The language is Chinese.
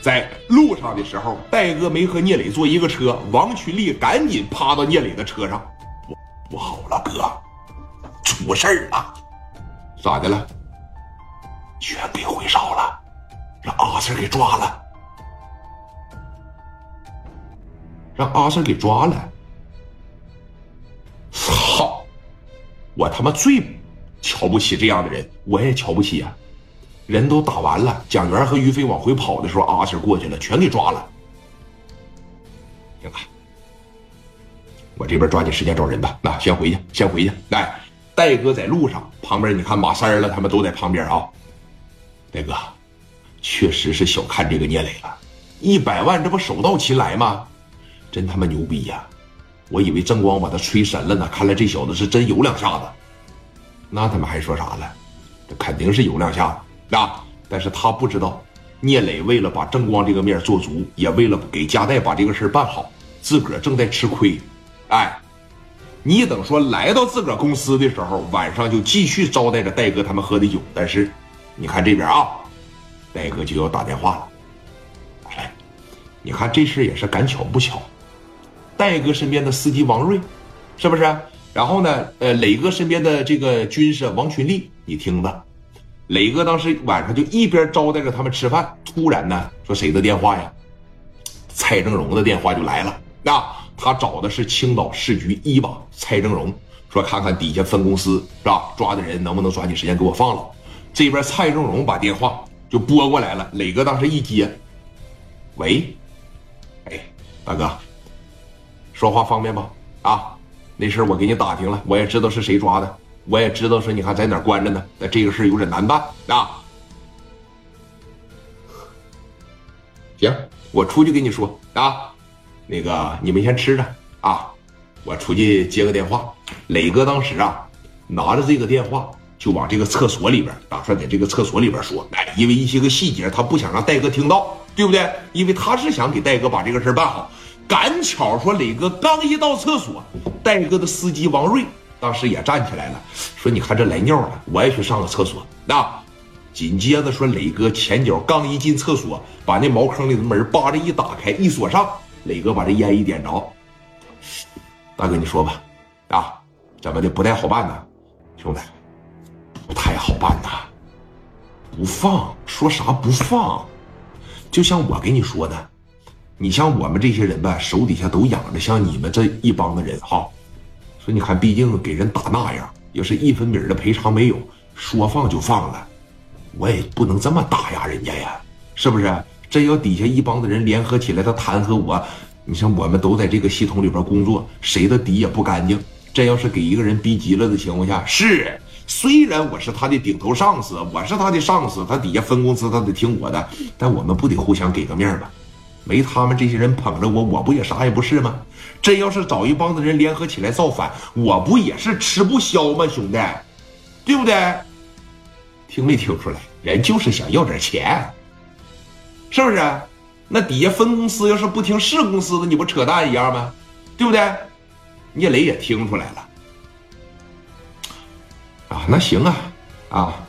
在路上的时候，戴哥没和聂磊坐一个车，王群力赶紧趴到聂磊的车上。不不好了，哥，出事儿了！咋的了？全给回烧了，让阿 Sir 给抓了，让阿 Sir 给抓了。操！我他妈最瞧不起这样的人，我也瞧不起呀。人都打完了，蒋元和于飞往回跑的时候，阿七过去了，全给抓了。行吧，我这边抓紧时间找人吧。那先回去，先回去。来，戴哥在路上，旁边你看马三了，他们都在旁边啊。戴哥，确实是小看这个聂磊了，一百万这不手到擒来吗？真他妈牛逼呀！我以为郑光把他吹神了呢，看来这小子是真有两下子。那他们还说啥了？这肯定是有两下子。啊！但是他不知道，聂磊为了把正光这个面做足，也为了给加代把这个事办好，自个儿正在吃亏。哎，你等说来到自个儿公司的时候，晚上就继续招待着戴哥他们喝的酒。但是，你看这边啊，戴哥就要打电话了。来，你看这事也是赶巧不巧，戴哥身边的司机王瑞，是不是？然后呢，呃，磊哥身边的这个军师王群力，你听着。磊哥当时晚上就一边招待着他们吃饭，突然呢说谁的电话呀？蔡正荣的电话就来了。那他找的是青岛市局一把蔡正荣，说看看底下分公司是吧抓的人能不能抓紧时间给我放了。这边蔡正荣把电话就拨过来了。磊哥当时一接，喂，哎，大哥，说话方便吗？啊，那事我给你打听了，我也知道是谁抓的。我也知道，说你看在哪关着呢？那这个事有点难办啊。行，我出去跟你说啊。那个你们先吃着啊，我出去接个电话。磊哥当时啊，拿着这个电话就往这个厕所里边，打算在这个厕所里边说。哎，因为一些个细节，他不想让戴哥听到，对不对？因为他是想给戴哥把这个事办好。赶巧说，磊哥刚一到厕所，戴哥的司机王瑞。当时也站起来了，说：“你看这来尿了，我也去上个厕所。”那紧接着说，磊哥前脚刚一进厕所，把那茅坑里的门扒着一打开，一锁上，磊哥把这烟一点着。大哥，你说吧，啊，怎么的不太好办呢？兄弟，不太好办呐，不放，说啥不放？就像我跟你说的，你像我们这些人吧，手底下都养着像你们这一帮的人哈。说你看，毕竟给人打那样，要是一分米的赔偿没有，说放就放了，我也不能这么打压人家呀，是不是？真要底下一帮子人联合起来，他弹劾我，你像我们都在这个系统里边工作，谁的底也不干净。真要是给一个人逼急了的情况下，是虽然我是他的顶头上司，我是他的上司，他底下分公司他得听我的，但我们不得互相给个面吗？没他们这些人捧着我，我不也啥也不是吗？真要是找一帮子人联合起来造反，我不也是吃不消吗？兄弟，对不对？听没听出来？人就是想要点钱，是不是？那底下分公司要是不听市公司的，你不扯淡一样吗？对不对？聂磊也听出来了。啊，那行啊，啊。